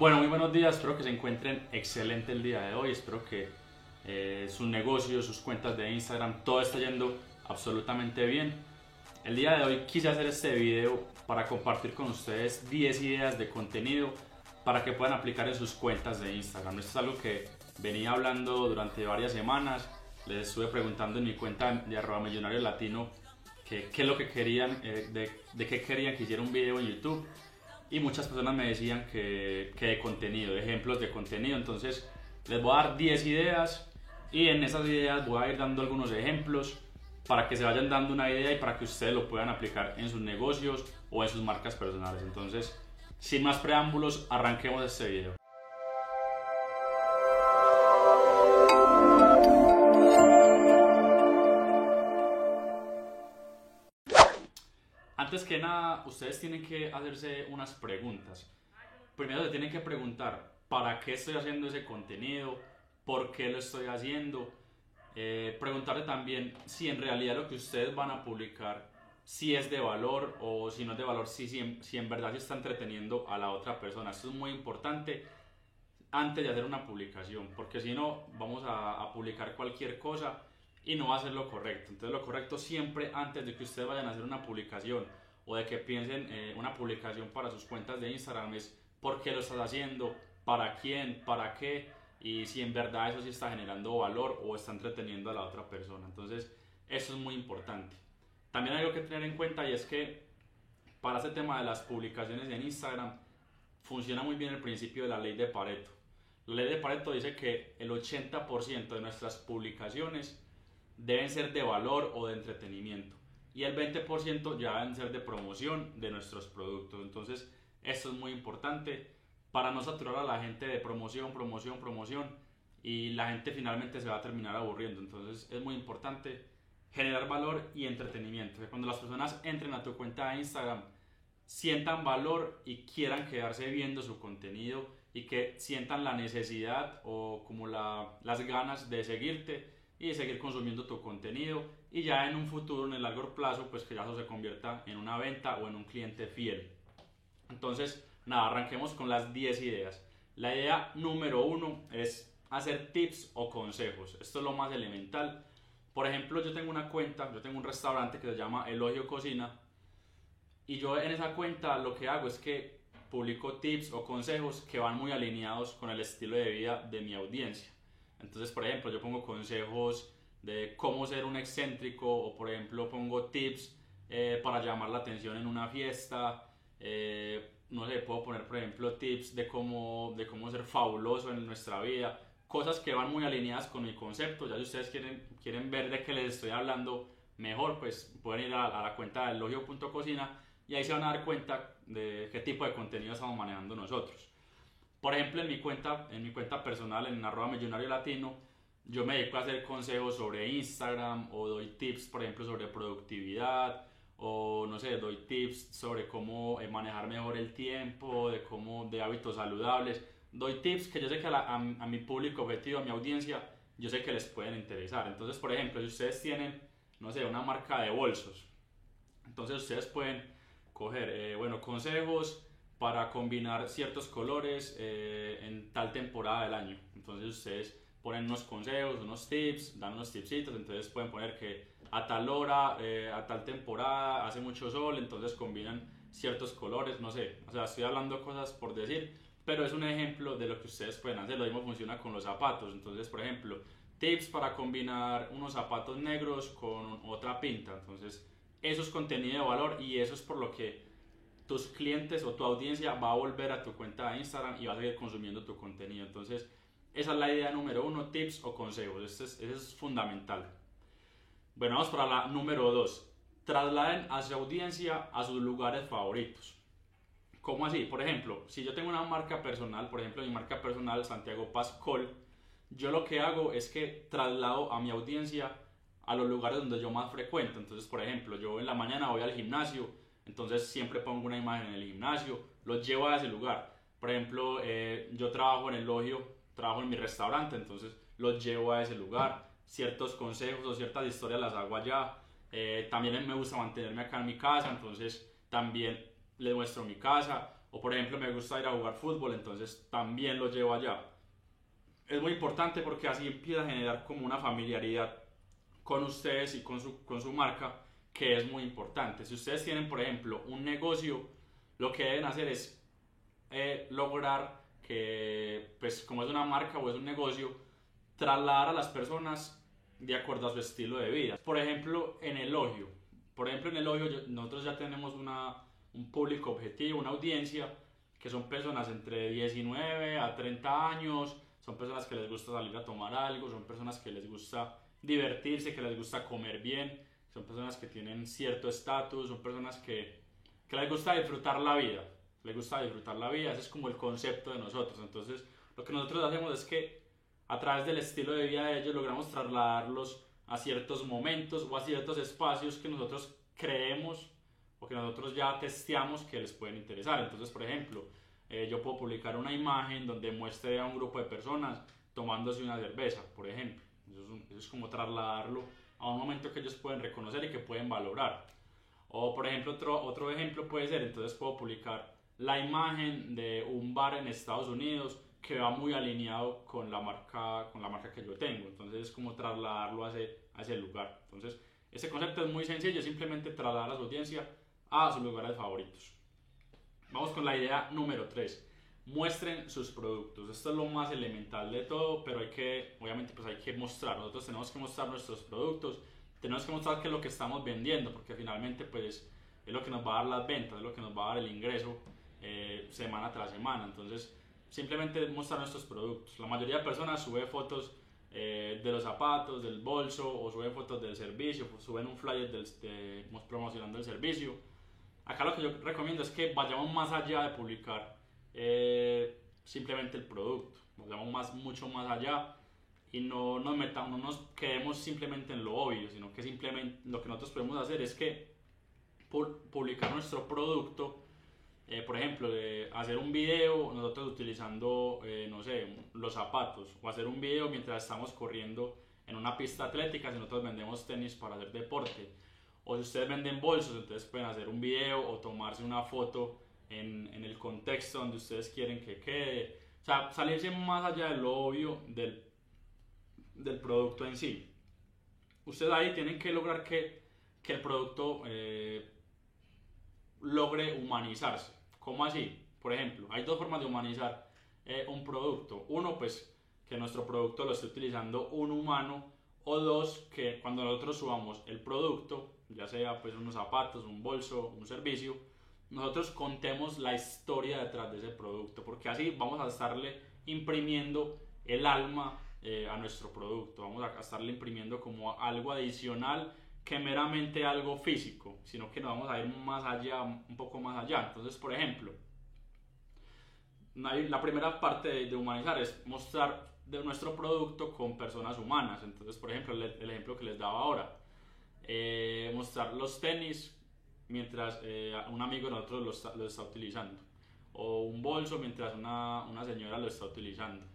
Bueno, muy buenos días, espero que se encuentren excelente el día de hoy, espero que eh, sus negocios, sus cuentas de Instagram, todo está yendo absolutamente bien. El día de hoy quise hacer este video para compartir con ustedes 10 ideas de contenido para que puedan aplicar en sus cuentas de Instagram. Esto es algo que venía hablando durante varias semanas, les estuve preguntando en mi cuenta de arroba millonario latino qué es lo que querían, eh, de, de qué querían que hiciera un video en YouTube y muchas personas me decían que, que de contenido, ejemplos de contenido. Entonces les voy a dar 10 ideas y en esas ideas voy a ir dando algunos ejemplos para que se vayan dando una idea y para que ustedes lo puedan aplicar en sus negocios o en sus marcas personales. Entonces, sin más preámbulos, arranquemos este video. Antes que nada, ustedes tienen que hacerse unas preguntas. Primero se tienen que preguntar, ¿para qué estoy haciendo ese contenido? ¿Por qué lo estoy haciendo? Eh, preguntarle también si en realidad lo que ustedes van a publicar si es de valor o si no es de valor, si, si, en, verdad se está entreteniendo a la otra persona. Esto es muy importante antes de hacer una publicación, porque si no, vamos a, a, publicar cualquier cosa y no va a ser lo correcto. Entonces, lo correcto siempre antes de que ustedes vayan a hacer una publicación o de que piensen eh, una publicación para sus cuentas de Instagram es por qué lo estás haciendo, para quién, para qué y si en verdad eso sí está generando valor o está entreteniendo a la otra persona. Entonces, eso es muy importante. También hay algo que tener en cuenta y es que para ese tema de las publicaciones en Instagram funciona muy bien el principio de la ley de Pareto. La ley de Pareto dice que el 80% de nuestras publicaciones deben ser de valor o de entretenimiento y el 20% ya deben ser de promoción de nuestros productos. Entonces, esto es muy importante para no saturar a la gente de promoción, promoción, promoción y la gente finalmente se va a terminar aburriendo. Entonces, es muy importante generar valor y entretenimiento. Cuando las personas entren a tu cuenta de Instagram, sientan valor y quieran quedarse viendo su contenido y que sientan la necesidad o como la, las ganas de seguirte y seguir consumiendo tu contenido y ya en un futuro, en el largo plazo, pues que ya eso se convierta en una venta o en un cliente fiel. Entonces, nada, arranquemos con las 10 ideas. La idea número uno es hacer tips o consejos. Esto es lo más elemental. Por ejemplo, yo tengo una cuenta, yo tengo un restaurante que se llama Elogio Cocina y yo en esa cuenta lo que hago es que publico tips o consejos que van muy alineados con el estilo de vida de mi audiencia. Entonces, por ejemplo, yo pongo consejos de cómo ser un excéntrico o, por ejemplo, pongo tips eh, para llamar la atención en una fiesta. Eh, no sé, puedo poner, por ejemplo, tips de cómo, de cómo ser fabuloso en nuestra vida. Cosas que van muy alineadas con mi concepto. Ya si ustedes quieren, quieren ver de qué les estoy hablando mejor, pues pueden ir a, la cuenta de elogio.cocina y ahí se van a dar cuenta de qué tipo de contenido estamos manejando nosotros. Por ejemplo, en mi cuenta, en mi cuenta personal, en arroba millonario latino, yo me dedico a hacer consejos sobre Instagram o doy tips, por ejemplo, sobre productividad o no sé, doy tips sobre cómo eh, manejar mejor el tiempo, de cómo de hábitos saludables. Doy tips que yo sé que a, a, mi público objetivo, a mi audiencia, yo sé que les pueden interesar. Entonces, por ejemplo, si ustedes tienen, no sé, una marca de bolsos, entonces ustedes pueden coger, eh, bueno, consejos para combinar ciertos colores eh, en tal temporada del año. Entonces ustedes ponen unos consejos, unos tips, dan unos tipsitos, entonces pueden poner que a tal hora, eh, a tal temporada, hace mucho sol, entonces combinan ciertos colores, no sé, o sea, estoy hablando cosas por decir, pero es un ejemplo de lo que ustedes pueden hacer, lo mismo funciona con los zapatos, entonces, por ejemplo, tips para combinar unos zapatos negros con otra pinta, entonces, eso es contenido de valor y eso es por lo que tus clientes o tu audiencia va a volver a tu cuenta de Instagram y va a seguir consumiendo tu contenido. Entonces, esa es la idea número uno, tips o consejos. Eso es, es fundamental. Bueno, vamos para la número dos. Trasladen a su audiencia a sus lugares favoritos. ¿Cómo así? Por ejemplo, si yo tengo una marca personal, por ejemplo, mi marca personal Santiago Pascol, yo lo que hago es que traslado a mi audiencia a los lugares donde yo más frecuento. Entonces, por ejemplo, yo en la mañana voy al gimnasio, entonces siempre pongo una imagen en el gimnasio, los llevo a ese lugar. Por ejemplo, eh, yo trabajo en el logio, trabajo en mi restaurante, entonces los llevo a ese lugar. Ciertos consejos o ciertas historias las hago allá. Eh, también me gusta mantenerme acá en mi casa, entonces también le muestro mi casa. O por ejemplo, me gusta ir a jugar fútbol, entonces también lo llevo allá. Es muy importante porque así empieza a generar como una familiaridad con ustedes y con su, con su marca, que es muy importante. Si ustedes tienen, por ejemplo, un negocio, lo que deben hacer es eh, lograr que, pues como es una marca o es un negocio, trasladar a las personas de acuerdo a su estilo de vida. Por ejemplo, en elogio. Por ejemplo, en elogio nosotros ya tenemos una, un público objetivo, una audiencia, que son personas entre 19 a 30 años, son personas que les gusta salir a tomar algo, son personas que les gusta divertirse, que les gusta comer bien, son personas que tienen cierto estatus, son personas que, que les gusta disfrutar la vida, les gusta disfrutar la vida, ese es como el concepto de nosotros. Entonces, lo que nosotros hacemos es que a través del estilo de vida de ellos logramos trasladarlos a ciertos momentos o a ciertos espacios que nosotros creemos o que nosotros ya testeamos que les pueden interesar. Entonces, por ejemplo, eh, yo puedo publicar una imagen donde muestre a un grupo de personas tomándose una cerveza, por ejemplo. Eso es, eso es como trasladarlo a un momento que ellos pueden reconocer y que pueden valorar. O, por ejemplo, otro, otro ejemplo puede ser, entonces puedo publicar la imagen de un bar en Estados Unidos que va muy alineado con la marca, con la marca que yo tengo. Entonces es como trasladarlo a ese, a lugar. Entonces, ese concepto es muy sencillo, simplemente trasladar a su audiencia a sus lugares favoritos. Vamos con la idea número 3. Muestren sus productos. Esto es lo más elemental de todo, pero hay que, obviamente, pues hay que mostrar. Nosotros tenemos que mostrar nuestros productos, tenemos que mostrar qué es lo que estamos vendiendo, porque finalmente, pues, es lo que nos va a dar las ventas, es lo que nos va a dar el ingreso eh, semana tras semana. Entonces, simplemente mostrar nuestros productos. La mayoría de personas sube fotos eh, de los zapatos, del bolso o suben fotos del servicio, pues suben un flyer del, de, promocionando el servicio. Acá lo que yo recomiendo es que vayamos más allá de publicar eh, simplemente el producto, vayamos más, mucho más allá y no nos metamos, no nos quedemos simplemente en lo obvio, sino que simplemente lo que nosotros podemos hacer es que publicar nuestro producto eh, por ejemplo, hacer un video nosotros utilizando, eh, no sé, los zapatos, o hacer un video mientras estamos corriendo en una pista atlética si nosotros vendemos tenis para hacer deporte. O si ustedes venden bolsos, entonces pueden hacer un video o tomarse una foto en, en el contexto donde ustedes quieren que quede. O sea, salirse más allá de lo obvio del, del producto en sí. Ustedes ahí tienen que lograr que, que el producto eh, logre humanizarse. ¿Cómo así? Por ejemplo, hay dos formas de humanizar eh, un producto. Uno, pues que nuestro producto lo esté utilizando un humano. O dos, que cuando nosotros subamos el producto, ya sea pues unos zapatos, un bolso, un servicio, nosotros contemos la historia detrás de ese producto. Porque así vamos a estarle imprimiendo el alma eh, a nuestro producto. Vamos a estarle imprimiendo como algo adicional que meramente algo físico, sino que nos vamos a ir más allá, un poco más allá. Entonces, por ejemplo, la primera parte de, humanizar es mostrar de nuestro producto con personas humanas. Entonces, por ejemplo, el, ejemplo que les daba ahora, eh, mostrar los tenis mientras eh, un amigo de nosotros lo está, lo está, utilizando, o un bolso mientras una, una señora lo está utilizando.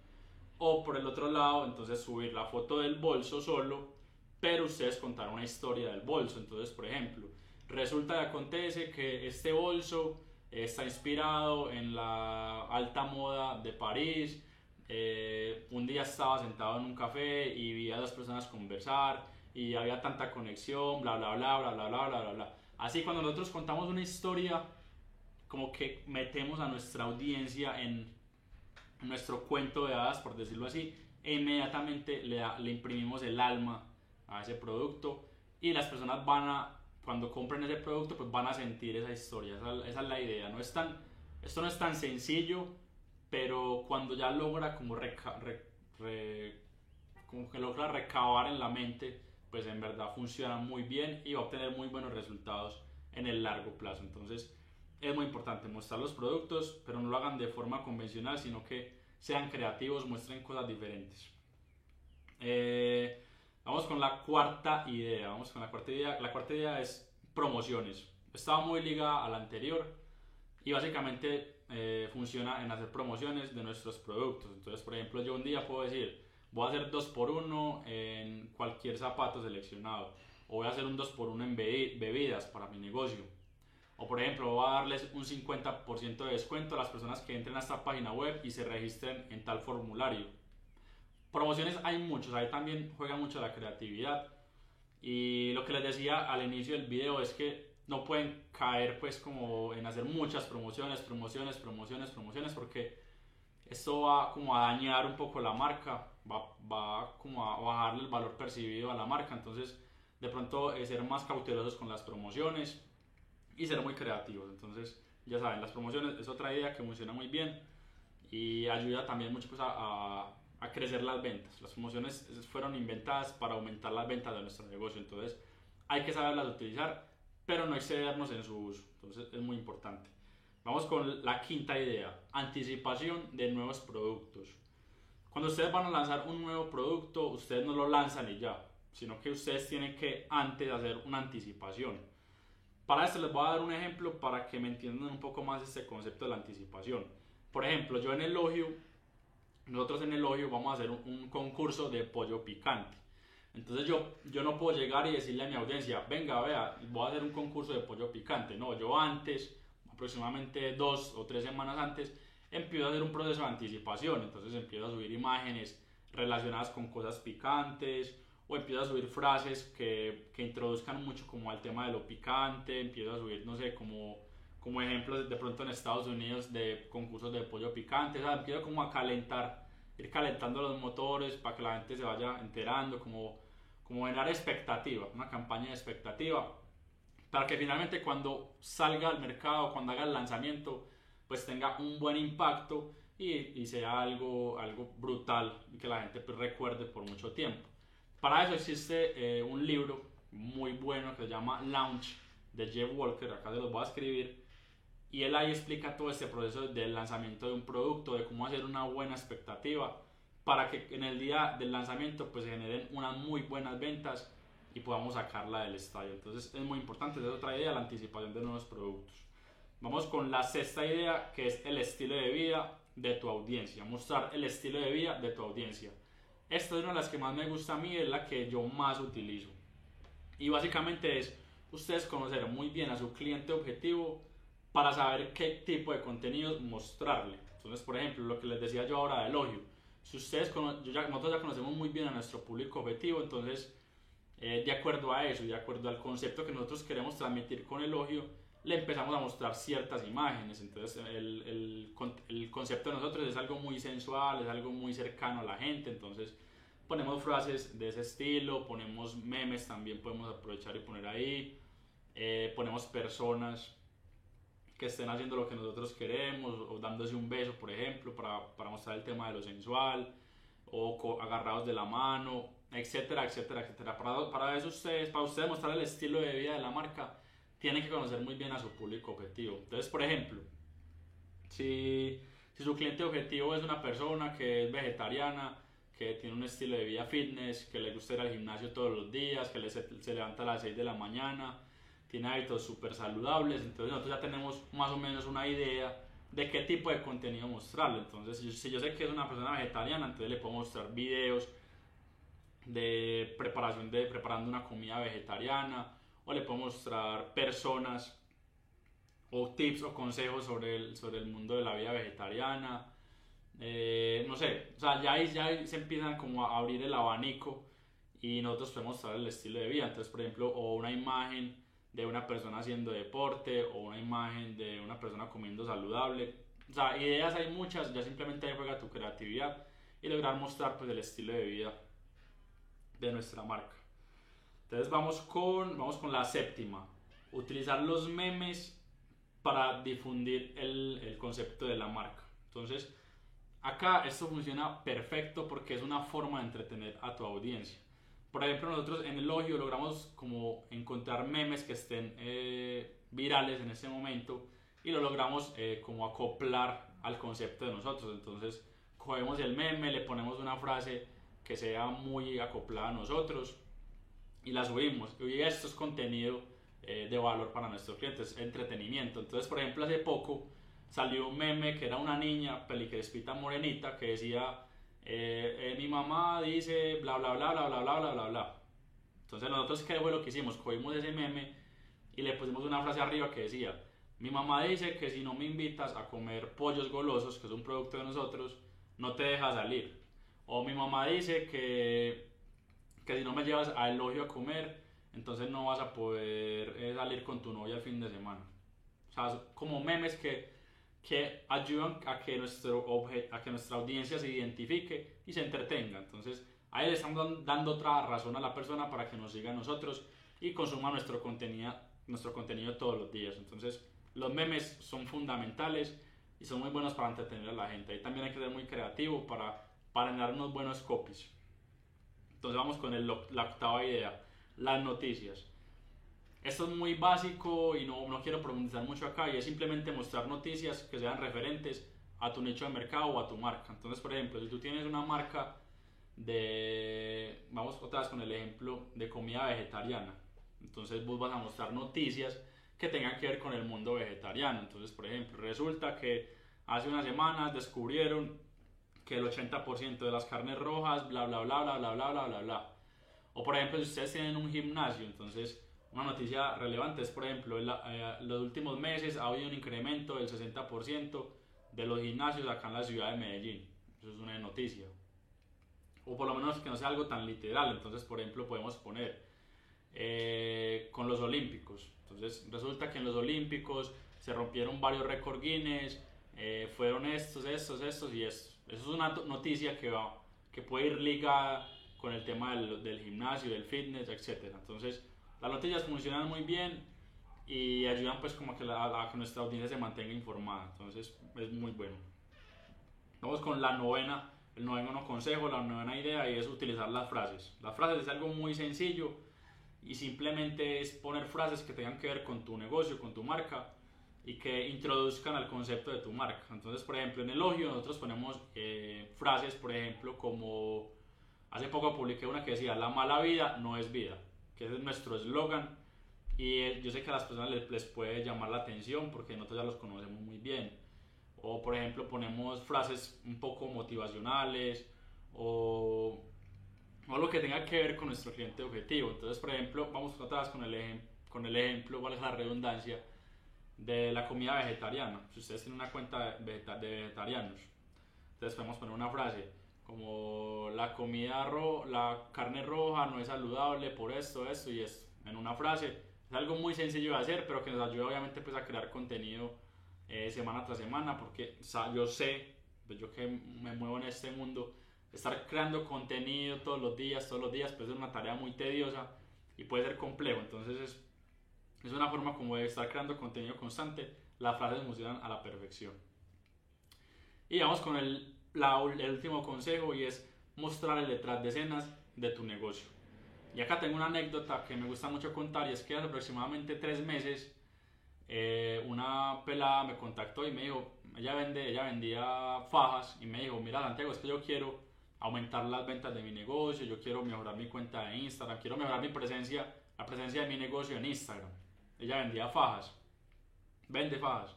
O por el otro lado, entonces subir la foto del bolso solo pero ustedes contaron una historia del bolso. Entonces, por ejemplo, resulta que acontece que este bolso está inspirado en la alta moda de París. Eh, un día estaba sentado en un café y vi a dos personas conversar y había tanta conexión, bla, bla, bla, bla, bla, bla, bla, bla. Así cuando nosotros contamos una historia, como que metemos a nuestra audiencia en nuestro cuento de hadas, por decirlo así, e inmediatamente le, imprimimos el alma a ese producto y las personas van a, cuando compren ese producto, pues van a sentir esa historia, esa, esa es la idea. No es tan, esto no es tan sencillo, pero cuando ya logra como, como que logra recabar en la mente, pues en verdad funciona muy bien y va a obtener muy buenos resultados en el largo plazo. Entonces es muy importante mostrar los productos, pero no lo hagan de forma convencional, sino que sean creativos, muestren cosas diferentes. Eh, Vamos con la cuarta idea. Vamos con la cuarta idea. La cuarta idea es promociones. Estaba muy ligada a la anterior y básicamente eh, funciona en hacer promociones de nuestros productos. Entonces, por ejemplo, yo un día puedo decir, voy a hacer 2 por 1 en cualquier zapato seleccionado o voy a hacer un 2 por 1 en bebidas para mi negocio. O por ejemplo, voy a darles un 50% de descuento a las personas que entren a esta página web y se registren en tal formulario. Promociones hay muchos, ahí también juega mucho la creatividad. Y lo que les decía al inicio del video es que no pueden caer pues como en hacer muchas promociones, promociones, promociones, promociones, porque esto va como a dañar un poco la marca, va, va como a bajarle el valor percibido a la marca. Entonces, de pronto, eh, ser más cautelosos con las promociones y ser muy creativos. Entonces, ya saben, las promociones es otra idea que funciona muy bien y ayuda también mucho pues, a, a, crecer las ventas. Las promociones fueron inventadas para aumentar las ventas de nuestro negocio, entonces hay que saberlas utilizar, pero no excedernos en su uso. Entonces, es muy importante. Vamos con la quinta idea, anticipación de nuevos productos. Cuando ustedes van a lanzar un nuevo producto, ustedes no lo lanzan y ya, sino que ustedes tienen que antes hacer una anticipación para esto les voy a dar un ejemplo para que me entiendan un poco más este concepto de la anticipación. Por ejemplo, yo en el elogio, nosotros en el elogio vamos a hacer un, concurso de pollo picante. Entonces yo, yo no puedo llegar y decirle a mi audiencia, venga, vea, voy a hacer un concurso de pollo picante. No, yo antes, aproximadamente dos o tres semanas antes, empiezo a hacer un proceso de anticipación. Entonces empiezo a subir imágenes relacionadas con cosas picantes o empiezo a subir frases que, que, introduzcan mucho como al tema de lo picante, empiezo a subir, no sé, como, como ejemplos de pronto en Estados Unidos de concursos de pollo picante, o sea, empiezo como a calentar, ir calentando los motores para que la gente se vaya enterando, como, como generar expectativa, una campaña de expectativa, para que finalmente cuando salga al mercado, cuando haga el lanzamiento, pues tenga un buen impacto y, y sea algo, algo brutal y que la gente pues, recuerde por mucho tiempo. Para eso existe eh, un libro muy bueno que se llama Launch de Jeff Walker, acá se los voy a escribir, y él ahí explica todo este proceso del lanzamiento de un producto, de cómo hacer una buena expectativa para que en el día del lanzamiento pues se generen unas muy buenas ventas y podamos sacarla del estadio. Entonces es muy importante, es otra idea, la anticipación de nuevos productos. Vamos con la sexta idea que es el estilo de vida de tu audiencia, mostrar el estilo de vida de tu audiencia. Esta es una de las que más me gusta a mí, es la que yo más utilizo. Y básicamente es ustedes conocer muy bien a su cliente objetivo para saber qué tipo de contenidos mostrarle. Entonces, por ejemplo, lo que les decía yo ahora de elogio. Si ustedes, yo ya, nosotros ya conocemos muy bien a nuestro público objetivo, entonces, eh, de acuerdo a eso, de acuerdo al concepto que nosotros queremos transmitir con elogio, le empezamos a mostrar ciertas imágenes. Entonces, el, el, el, concepto de nosotros es algo muy sensual, es algo muy cercano a la gente. Entonces, ponemos frases de ese estilo, ponemos memes también, podemos aprovechar y poner ahí. Eh, ponemos personas que estén haciendo lo que nosotros queremos, o dándose un beso, por ejemplo, para, para mostrar el tema de lo sensual, o agarrados de la mano, etcétera, etcétera, etcétera. Para, para eso ustedes, para ustedes mostrar el estilo de vida de la marca, tienen que conocer muy bien a su público objetivo. Entonces, por ejemplo, si, si su cliente objetivo es una persona que es vegetariana, que tiene un estilo de vida fitness, que le gusta ir al gimnasio todos los días, que se, se levanta a las 6 de la mañana, tiene hábitos súper saludables, entonces nosotros ya tenemos más o menos una idea de qué tipo de contenido mostrarle. Entonces, si yo sé que es una persona vegetariana, entonces le puedo mostrar videos de preparación de preparando una comida vegetariana o le puedo mostrar personas o tips o consejos sobre el, sobre el mundo de la vida vegetariana. Eh, no sé, o sea, ya, ya se empiezan como a abrir el abanico y nosotros podemos mostrar el estilo de vida. Entonces, por ejemplo, o una imagen de una persona haciendo deporte o una imagen de una persona comiendo saludable. O sea, ideas hay muchas, ya simplemente ahí juega tu creatividad y lograr mostrar pues el estilo de vida de nuestra marca. Entonces vamos con, vamos con la séptima. Utilizar los memes para difundir el, el concepto de la marca. Entonces, acá esto funciona perfecto porque es una forma de entretener a tu audiencia. Por ejemplo, nosotros en el logramos como encontrar memes que estén eh, virales en ese momento y lo logramos eh, como acoplar al concepto de nosotros. Entonces, cogemos el meme, le ponemos una frase que sea muy acoplada a nosotros y la subimos. Y esto es contenido eh, de valor para nuestros clientes, entretenimiento. Entonces, por ejemplo, hace poco salió un meme que era una niña pelicrispita morenita que decía, eh, eh, mi mamá dice bla bla bla bla bla bla bla bla bla. Entonces nosotros qué fue lo que hicimos, cogimos ese meme y le pusimos una frase arriba que decía, Mi mamá dice que si no me invitas a comer pollos golosos, que es un producto de nosotros, no te deja salir. O mi mamá dice que, que si no me llevas a elogio a comer, entonces no vas a poder eh, salir con tu novia el fin de semana. O sea, como memes que, que ayudan a que, nuestro a que nuestra audiencia se identifique y se entretenga. Entonces, ahí le estamos dando otra razón a la persona para que nos siga a nosotros y consuma nuestro contenido, nuestro contenido todos los días. Entonces, los memes son fundamentales y son muy buenos para entretener a la gente. Ahí también hay que ser muy creativo para, para generar unos buenos copies. Entonces vamos con el, la octava idea, las noticias. Esto es muy básico y no, no quiero profundizar mucho acá y es simplemente mostrar noticias que sean referentes a tu nicho de mercado o a tu marca. Entonces, por ejemplo, si tú tienes una marca de, vamos otra vez con el ejemplo de comida vegetariana, entonces vos vas a mostrar noticias que tengan que ver con el mundo vegetariano. Entonces, por ejemplo, resulta que hace unas semanas descubrieron que el 80% de las carnes rojas, bla, bla, bla, bla, bla, bla, bla, bla, bla. O por ejemplo, si ustedes tienen un gimnasio, entonces una noticia relevante es, por ejemplo, en eh, los últimos meses ha habido un incremento del 60% de los gimnasios acá en la ciudad de Medellín. Eso es una noticia. O por lo menos que no sea algo tan literal. Entonces, por ejemplo, podemos poner eh, con los Olímpicos. Entonces resulta que en los Olímpicos se rompieron varios récord Guinness, eh, fueron estos, estos, estos y estos. Eso es una noticia que, va, que puede ir ligada con el tema del, del gimnasio, del fitness, etc. Entonces las noticias funcionan muy bien y ayudan pues como a que, la, que nuestra audiencia se mantenga informada. Entonces es muy bueno. Vamos con la novena, el noveno consejo, la novena idea y es utilizar las frases. Las frases es algo muy sencillo y simplemente es poner frases que tengan que ver con tu negocio, con tu marca y que introduzcan al concepto de tu marca. Entonces, por ejemplo, en elogio nosotros ponemos eh, frases, por ejemplo, como hace poco publiqué una que decía, la mala vida no es vida, que es nuestro eslogan y yo sé que a las personas les, les, puede llamar la atención porque nosotros ya los conocemos muy bien. O, por ejemplo, ponemos frases un poco motivacionales o o lo que tenga que ver con nuestro cliente objetivo. Entonces, por ejemplo, vamos atrás con el, con el ejemplo, es la redundancia, de la comida vegetariana. Si ustedes tienen una cuenta de, vegetarianos, entonces podemos poner una frase como la comida, ro la carne roja no es saludable por esto, esto y esto, en una frase. Es algo muy sencillo de hacer, pero que nos ayuda obviamente pues a crear contenido eh, semana tras semana, porque yo sé, pues yo que me muevo en este mundo, estar creando contenido todos los días, todos los días, puede ser una tarea muy tediosa y puede ser complejo. Entonces es, es una forma como de estar creando contenido constante. Las frases funcionan a la perfección. Y vamos con el, el último consejo y es mostrar el detrás de escenas de tu negocio. Y acá tengo una anécdota que me gusta mucho contar y es que hace aproximadamente tres meses eh, una pelada me contactó y me dijo, ella, vende, ella vendía fajas y me dijo, mira Santiago, es que yo quiero aumentar las ventas de mi negocio, yo quiero mejorar mi cuenta de Instagram, quiero mejorar mi presencia, la presencia de mi negocio en Instagram. Ella vendía fajas, vende fajas.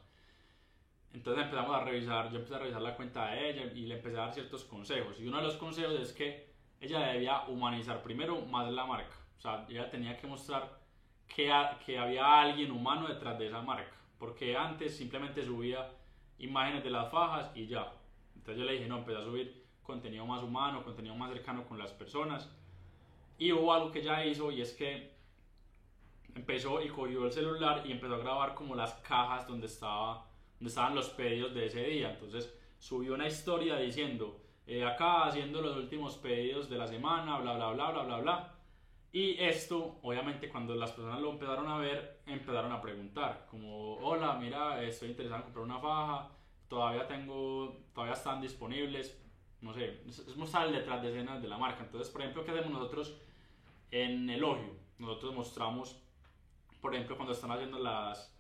Entonces empezamos a revisar, yo empecé a revisar la cuenta de ella y le empecé a dar ciertos consejos. Y uno de los consejos es que ella debía humanizar primero más la marca. O sea, ella tenía que mostrar que, que había alguien humano detrás de esa marca. Porque antes simplemente subía imágenes de las fajas y ya. Entonces yo le dije, no, empecé a subir contenido más humano, contenido más cercano con las personas. Y hubo algo que ya hizo y es que empezó y cogió el celular y empezó a grabar como las cajas donde, estaba, donde estaban los pedidos de ese día. Entonces subió una historia diciendo, eh, acá haciendo los últimos pedidos de la semana, bla, bla, bla, bla, bla, bla. Y esto, obviamente, cuando las personas lo empezaron a ver, empezaron a preguntar, como, hola, mira, estoy interesado en comprar una faja, todavía tengo, todavía están disponibles, no sé, es, mostrar detrás de escenas de la marca. Entonces, por ejemplo, ¿qué hacemos nosotros en elogio? Nosotros mostramos, por ejemplo, cuando están haciendo las,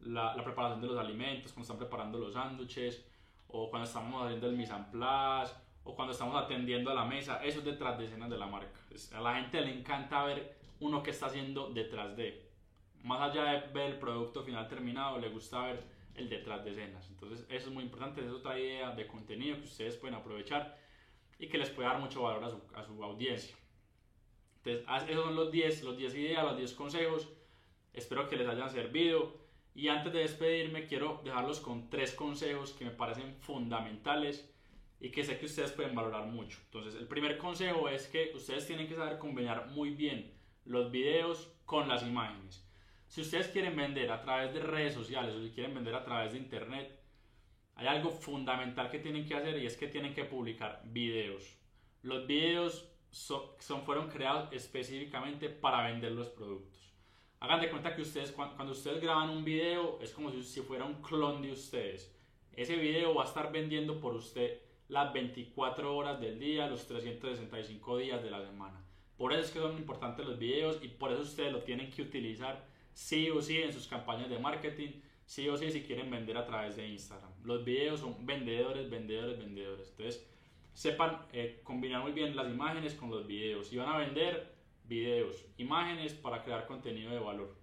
la, preparación de los alimentos, cuando están preparando los sándwiches, o cuando estamos haciendo el mise en place, o cuando estamos atendiendo a la mesa, eso es detrás de escenas de la marca. A la gente le encanta ver uno que está haciendo detrás de. Más allá de ver el producto final terminado, le gusta ver el detrás de escenas. Entonces eso es muy importante, es otra idea de contenido que ustedes pueden aprovechar y que les puede dar mucho valor a su, a su audiencia. Entonces esos son los 10, los 10 ideas, los 10 consejos. Espero que les hayan servido Y antes de despedirme, quiero dejarlos con tres consejos que me parecen fundamentales y que sé que ustedes pueden valorar mucho. Entonces, el primer consejo es que ustedes tienen que saber combinar muy bien los videos con las imágenes. Si ustedes quieren vender a través de redes sociales o si quieren vender a través de internet, hay algo fundamental que tienen que hacer y es que tienen que publicar videos. Los videos son, fueron creados específicamente para vender los productos. Hagan de cuenta que ustedes, cuando, ustedes graban un video, es como si, fuera un clon de ustedes. Ese video va a estar vendiendo por usted las 24 horas del día, los 365 días de la semana. Por eso es que son importantes los videos y por eso ustedes lo tienen que utilizar sí o sí en sus campañas de marketing, sí o sí si quieren vender a través de Instagram. Los videos son vendedores, vendedores, vendedores. Entonces, sepan eh, combinar muy bien las imágenes con los videos. Si van a vender videos, imágenes para crear contenido de valor.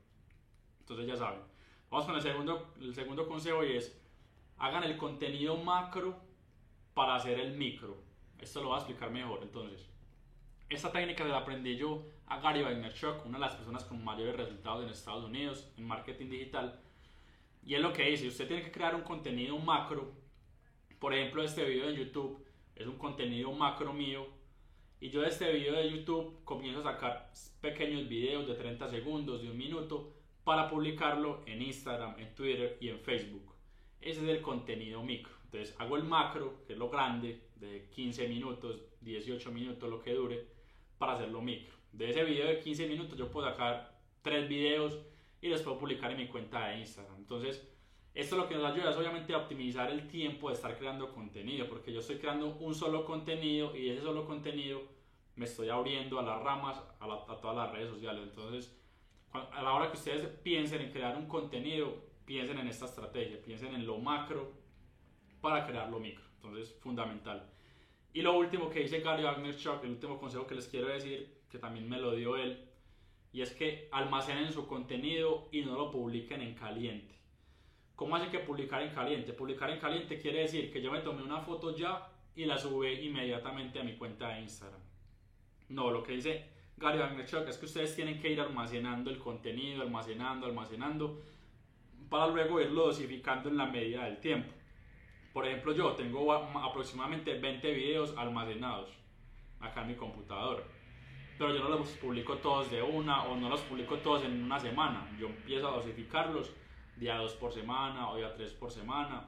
Entonces ya saben. Vamos con el segundo, el segundo consejo y es hagan el contenido macro para hacer el micro. Esto lo voy a explicar mejor. Entonces, esta técnica la aprendí yo a Gary Vaynerchuk, una de las personas con mayores resultados en Estados Unidos en marketing digital. Y es lo que dice, usted tiene que crear un contenido macro. Por ejemplo, este video de YouTube es un contenido macro mío. Y yo de este video de YouTube comienzo a sacar pequeños videos de 30 segundos, de un minuto, para publicarlo en Instagram, en Twitter y en Facebook. Ese es el contenido micro. Entonces hago el macro, que es lo grande, de 15 minutos, 18 minutos, lo que dure, para hacerlo micro. De ese video de 15 minutos yo puedo sacar tres videos y los puedo publicar en mi cuenta de Instagram. Entonces, esto lo que nos ayuda es obviamente a optimizar el tiempo de estar creando contenido, porque yo estoy creando un solo contenido y ese solo contenido me estoy abriendo a las ramas, a, a todas las redes sociales. Entonces, a la hora que ustedes piensen en crear un contenido, piensen en esta estrategia, piensen en lo macro para crear lo micro. Entonces, fundamental. Y lo último que dice Gary Vaynerchuk, el último consejo que les quiero decir, que también me lo dio él, y es que almacenen su contenido y no lo publiquen en caliente. ¿Cómo hace que publicar en caliente? Publicar en caliente quiere decir que yo me tomé una foto ya y la sube inmediatamente a mi cuenta de Instagram. No, lo que dice Gary Vaynerchuk es que ustedes tienen que ir almacenando el contenido, almacenando, almacenando, para luego irlo dosificando en la medida del tiempo. Por ejemplo, yo tengo aproximadamente 20 videos almacenados acá en mi computador. Pero yo no los publico todos de una o no los publico todos en una semana. Yo empiezo a dosificarlos día 2 por semana o día 3 por semana.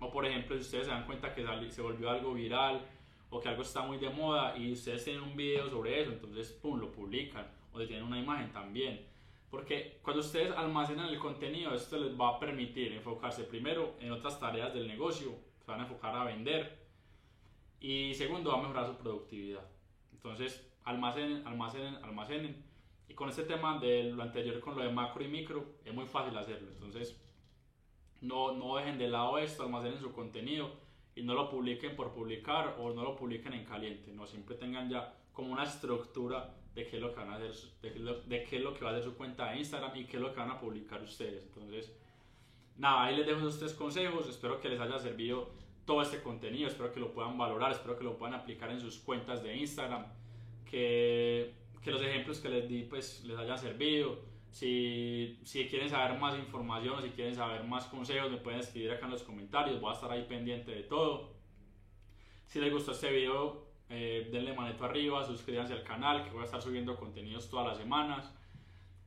O por ejemplo, si ustedes se dan cuenta que se volvió algo viral o que algo está muy de moda y ustedes tienen un video sobre eso, entonces pum, lo publican. O tienen una imagen también. Porque cuando ustedes almacenan el contenido, esto les va a permitir enfocarse primero en otras tareas del negocio, se van a enfocar a vender y segundo, va a mejorar su productividad. Entonces, almacenen, almacenen, almacenen. Y con este tema de lo anterior, con lo de macro y micro, es muy fácil hacerlo. Entonces, no, no dejen de lado esto, almacenen su contenido y no lo publiquen por publicar o no lo publiquen en caliente. No, siempre tengan ya como una estructura de qué es lo que van a hacer, de qué, es lo que va a hacer su cuenta de Instagram y qué es lo que van a publicar ustedes. Entonces, nada, ahí les dejo esos tres consejos. Espero que les haya servido todo este contenido. Espero que lo puedan valorar. Espero que lo puedan aplicar en sus cuentas de Instagram. Que, que los ejemplos que les di pues les hayan servido. Si, si quieren saber más información, si quieren saber más consejos, me pueden escribir acá en los comentarios. Voy a estar ahí pendiente de todo. Si les gustó este video, eh, denle manito arriba, suscríbanse al canal que voy a estar subiendo contenidos todas las semanas.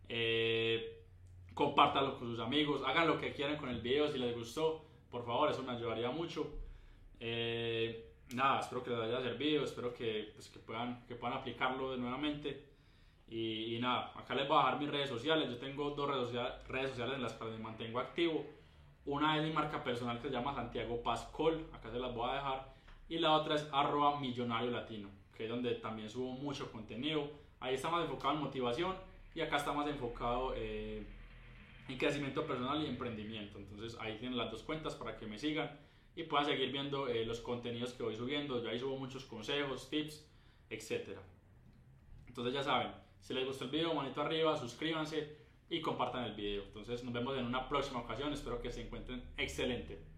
Eh, compártanlo con sus amigos, hagan lo que quieran con el video si les gustó, por favor, eso me ayudaría mucho. Eh, nada, espero que les haya servido, espero que, pues, que, puedan, que puedan aplicarlo de nuevamente. Y, nada, acá les voy a dejar mis redes sociales. Yo tengo dos redes, sociales, redes sociales en las que me mantengo activo. Una es mi marca personal que se llama Santiago Pascol, acá se las voy a dejar y la otra es arroba millonario latino, que es donde también subo mucho contenido. Ahí está más enfocado en motivación y acá está más enfocado eh, en crecimiento personal y emprendimiento. Entonces ahí tienen las dos cuentas para que me sigan y puedan seguir viendo eh, los contenidos que voy subiendo. Yo ahí subo muchos consejos, tips, etc. Entonces ya saben, si les gustó el video, manito arriba, suscríbanse y compartan el video. Entonces nos vemos en una próxima ocasión. Espero que se encuentren excelente.